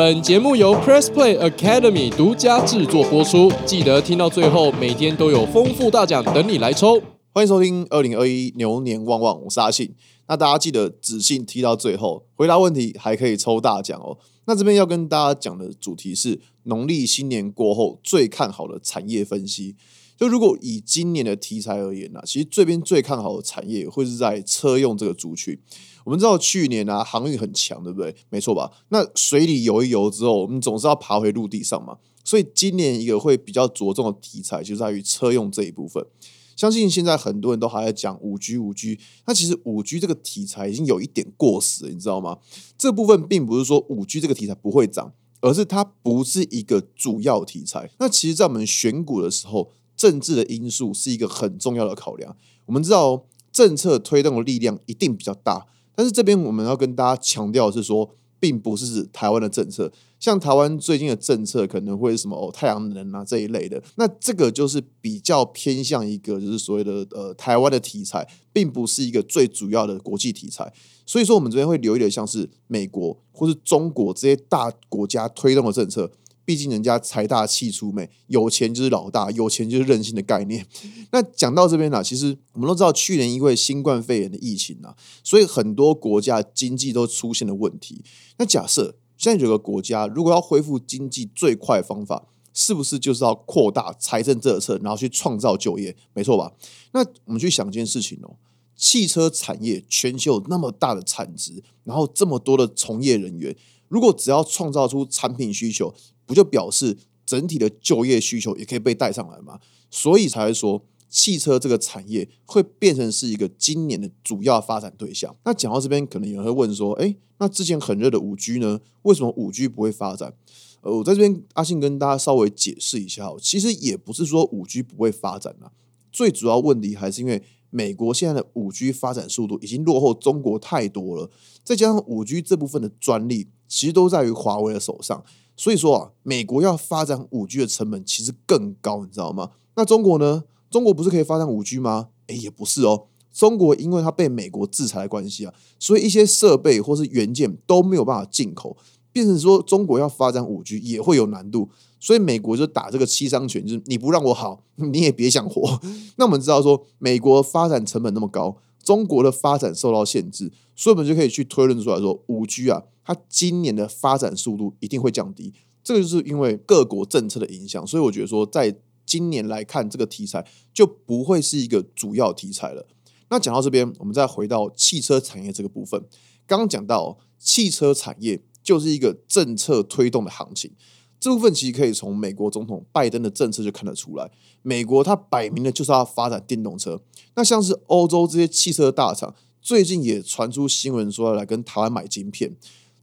本节目由 Press Play Academy 独家制作播出，记得听到最后，每天都有丰富大奖等你来抽。欢迎收听二零二一牛年旺旺，我是阿信。那大家记得仔信踢到最后，回答问题还可以抽大奖哦。那这边要跟大家讲的主题是农历新年过后最看好的产业分析。就如果以今年的题材而言呢，其实这边最看好的产业会是在车用这个族群。我们知道去年啊航运很强，对不对？没错吧？那水里游一游之后，我们总是要爬回陆地上嘛。所以今年一个会比较着重的题材，就在于车用这一部分。相信现在很多人都还在讲五 G，五 G。那其实五 G 这个题材已经有一点过时了，你知道吗？这部分并不是说五 G 这个题材不会涨，而是它不是一个主要题材。那其实，在我们选股的时候，政治的因素是一个很重要的考量。我们知道政策推动的力量一定比较大，但是这边我们要跟大家强调的是说，并不是指台湾的政策。像台湾最近的政策可能会是什么哦太阳能啊这一类的，那这个就是比较偏向一个就是所谓的呃台湾的题材，并不是一个最主要的国际题材。所以说我们这边会留意的像是美国或是中国这些大国家推动的政策。毕竟人家财大气粗，美有钱就是老大，有钱就是任性的概念。那讲到这边呢，其实我们都知道，去年因为新冠肺炎的疫情啊，所以很多国家经济都出现了问题。那假设现在有个国家如果要恢复经济，最快的方法是不是就是要扩大财政政策，然后去创造就业？没错吧？那我们去想一件事情哦，汽车产业全球那么大的产值，然后这么多的从业人员，如果只要创造出产品需求，不就表示整体的就业需求也可以被带上来吗？所以才会说汽车这个产业会变成是一个今年的主要发展对象。那讲到这边，可能有人会问说：“哎，那之前很热的五 G 呢？为什么五 G 不会发展？”呃，我在这边阿信跟大家稍微解释一下，其实也不是说五 G 不会发展啊，最主要问题还是因为美国现在的五 G 发展速度已经落后中国太多了，再加上五 G 这部分的专利其实都在于华为的手上。所以说啊，美国要发展五 G 的成本其实更高，你知道吗？那中国呢？中国不是可以发展五 G 吗？诶，也不是哦。中国因为它被美国制裁的关系啊，所以一些设备或是元件都没有办法进口，变成说中国要发展五 G 也会有难度。所以美国就打这个七伤拳，就是你不让我好，你也别想活。那我们知道说，美国发展成本那么高，中国的发展受到限制，所以我们就可以去推论出来说，五 G 啊。它今年的发展速度一定会降低，这个就是因为各国政策的影响，所以我觉得说，在今年来看，这个题材就不会是一个主要题材了。那讲到这边，我们再回到汽车产业这个部分，刚刚讲到汽车产业就是一个政策推动的行情，这部分其实可以从美国总统拜登的政策就看得出来，美国它摆明了就是要发展电动车，那像是欧洲这些汽车大厂，最近也传出新闻说要来跟台湾买晶片。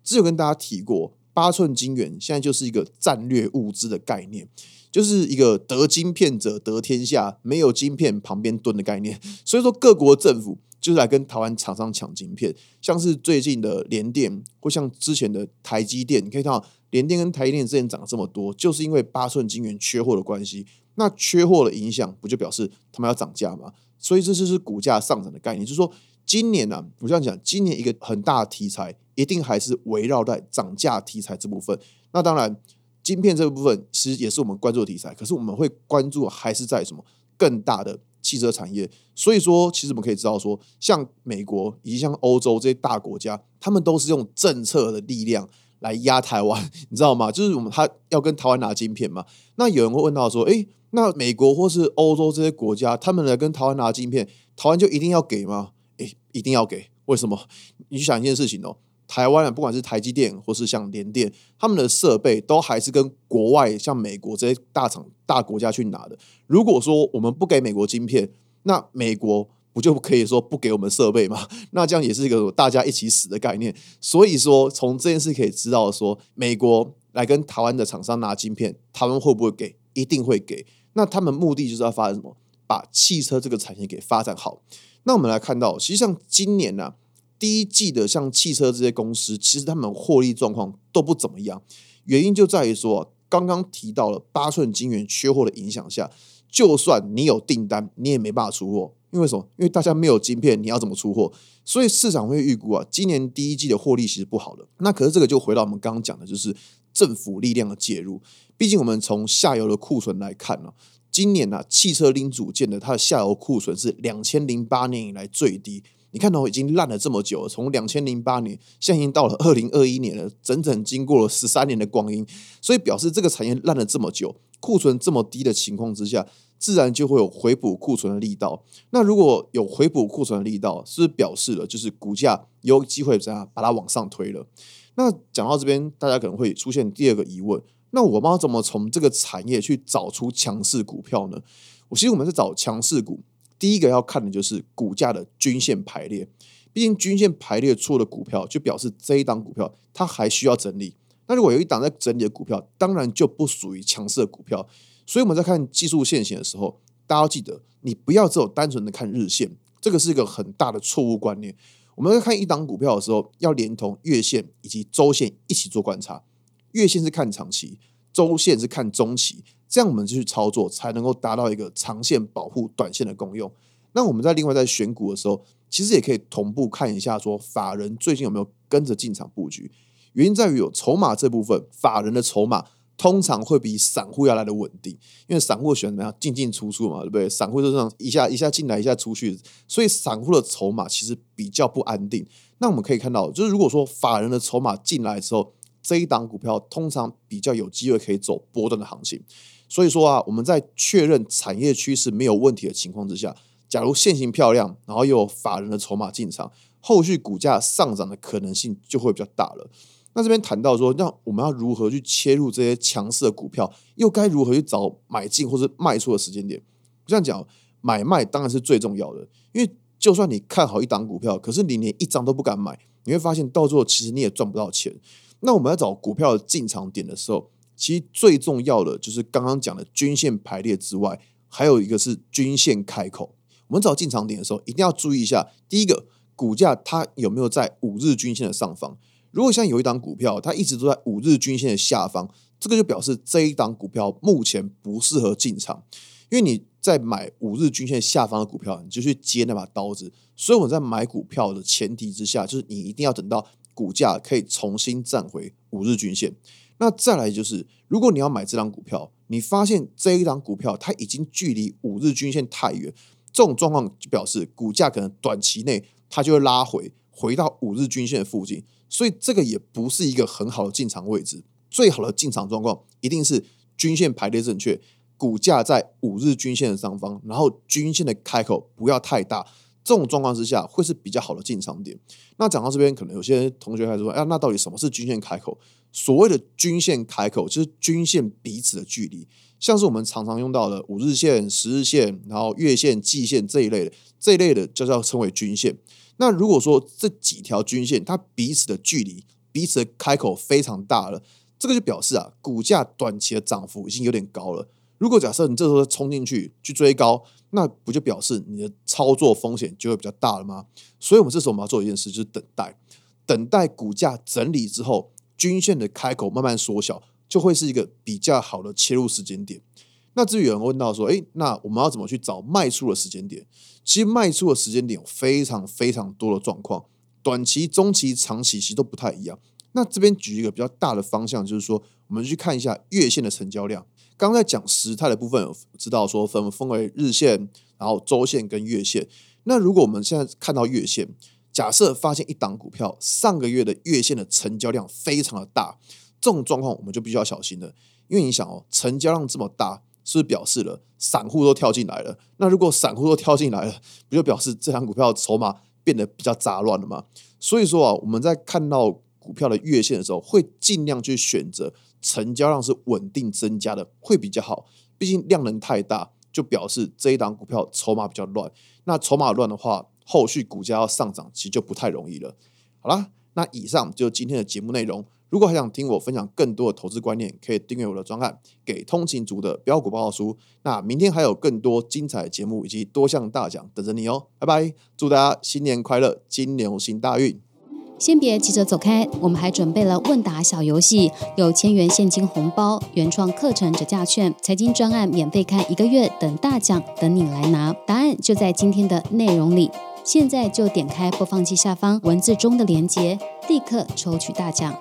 只有跟大家提过，八寸晶圆现在就是一个战略物资的概念，就是一个得晶片者得天下，没有晶片旁边蹲的概念。所以说，各国政府就是来跟台湾厂商抢晶片，像是最近的联电，或像之前的台积电，你可以看到联电跟台积电之前涨了这么多，就是因为八寸晶圆缺货的关系。那缺货的影响，不就表示他们要涨价吗？所以这就是股价上涨的概念。就是说，今年呢，我这样讲，今年一个很大的题材。一定还是围绕在涨价题材这部分。那当然，晶片这部分其实也是我们关注的题材。可是我们会关注还是在什么更大的汽车产业。所以说，其实我们可以知道说，像美国以及像欧洲这些大国家，他们都是用政策的力量来压台湾，你知道吗？就是我们他要跟台湾拿晶片嘛。那有人会问到说，诶，那美国或是欧洲这些国家，他们来跟台湾拿晶片，台湾就一定要给吗？诶，一定要给？为什么？你去想一件事情哦。台湾啊，不管是台积电或是像联电，他们的设备都还是跟国外像美国这些大厂大国家去拿的。如果说我们不给美国晶片，那美国不就可以说不给我们设备吗？那这样也是一个大家一起死的概念。所以说，从这件事可以知道，说美国来跟台湾的厂商拿晶片，他们会不会给？一定会给。那他们目的就是要发展什么？把汽车这个产业给发展好。那我们来看到，实际上今年呢。第一季的像汽车这些公司，其实他们获利状况都不怎么样。原因就在于说，刚刚提到了八寸晶圆缺货的影响下，就算你有订单，你也没办法出货。因为什么？因为大家没有晶片，你要怎么出货？所以市场会预估啊，今年第一季的获利其实不好的。那可是这个就回到我们刚刚讲的，就是政府力量的介入。毕竟我们从下游的库存来看呢，今年呢汽车零组件的它的下游库存是两千零八年以来最低。你看到已经烂了这么久了，从两千零八年现在已经到了二零二一年了，整整经过了十三年的光阴，所以表示这个产业烂了这么久，库存这么低的情况之下，自然就会有回补库存的力道。那如果有回补库存的力道，是不是表示了就是股价有机会怎样把它往上推了？那讲到这边，大家可能会出现第二个疑问：那我们要怎么从这个产业去找出强势股票呢？我其实我们在找强势股。第一个要看的就是股价的均线排列，毕竟均线排列错的股票，就表示这一档股票它还需要整理。那如果有一档在整理的股票，当然就不属于强势的股票。所以我们在看技术线型的时候，大家要记得，你不要只有单纯的看日线，这个是一个很大的错误观念。我们在看一档股票的时候，要连同月线以及周线一起做观察。月线是看长期，周线是看中期。这样我们去操作，才能够达到一个长线保护短线的功用。那我们在另外在选股的时候，其实也可以同步看一下，说法人最近有没有跟着进场布局。原因在于有筹码这部分，法人的筹码通常会比散户要来的稳定，因为散户喜欢怎么样进进出出嘛，对不对？散户就这样一下一下进来，一下出去，所以散户的筹码其实比较不安定。那我们可以看到，就是如果说法人的筹码进来之后，这一档股票通常比较有机会可以走波段的行情。所以说啊，我们在确认产业趋势没有问题的情况之下，假如现形漂亮，然后又有法人的筹码进场，后续股价上涨的可能性就会比较大了。那这边谈到说，那我们要如何去切入这些强势的股票，又该如何去找买进或者卖出的时间点？这样讲，买卖当然是最重要的，因为就算你看好一档股票，可是你连一张都不敢买，你会发现到最后其实你也赚不到钱。那我们要找股票的进场点的时候，其实最重要的就是刚刚讲的均线排列之外，还有一个是均线开口。我们找进场点的时候，一定要注意一下：第一个，股价它有没有在五日均线的上方？如果像有一档股票，它一直都在五日均线的下方，这个就表示这一档股票目前不适合进场。因为你在买五日均线下方的股票，你就去接那把刀子。所以我在买股票的前提之下，就是你一定要等到股价可以重新站回五日均线。那再来就是，如果你要买这张股票，你发现这一张股票它已经距离五日均线太远，这种状况就表示股价可能短期内它就会拉回，回到五日均线附近，所以这个也不是一个很好的进场位置。最好的进场状况一定是均线排列正确，股价在五日均线的上方，然后均线的开口不要太大。这种状况之下会是比较好的进场点。那讲到这边，可能有些同学还说：“哎，那到底什么是均线开口？”所谓的均线开口，就是均线彼此的距离，像是我们常常用到的五日线、十日线，然后月线、季线这一类的，这一类的就叫称为均线。那如果说这几条均线它彼此的距离、彼此的开口非常大了，这个就表示啊，股价短期的涨幅已经有点高了。如果假设你这时候冲进去去追高，那不就表示你的操作风险就会比较大了吗？所以，我们这时候我们要做一件事，就是等待，等待股价整理之后，均线的开口慢慢缩小，就会是一个比较好的切入时间点。那至于有人问到说，诶，那我们要怎么去找卖出的时间点？其实卖出的时间点有非常非常多的状况，短期、中期、长期其实都不太一样。那这边举一个比较大的方向，就是说，我们去看一下月线的成交量。刚刚在讲时态的部分，有知道说分分为日线，然后周线跟月线。那如果我们现在看到月线，假设发现一档股票上个月的月线的成交量非常的大，这种状况我们就必须要小心了。因为你想哦，成交量这么大，是表示了散户都跳进来了？那如果散户都跳进来了，不就表示这档股票筹码变得比较杂乱了吗？所以说啊，我们在看到股票的月线的时候，会尽量去选择。成交量是稳定增加的，会比较好。毕竟量能太大，就表示这一档股票筹码比较乱。那筹码乱的话，后续股价要上涨，其实就不太容易了。好啦，那以上就是今天的节目内容。如果还想听我分享更多的投资观念，可以订阅我的专案《给通勤族的标股报告书》。那明天还有更多精彩节目以及多项大奖等着你哦！拜拜，祝大家新年快乐，金牛行大运。先别急着走开，我们还准备了问答小游戏，有千元现金红包、原创课程折价券、财经专案免费看一个月等大奖等你来拿。答案就在今天的内容里，现在就点开播放器下方文字中的链接，立刻抽取大奖。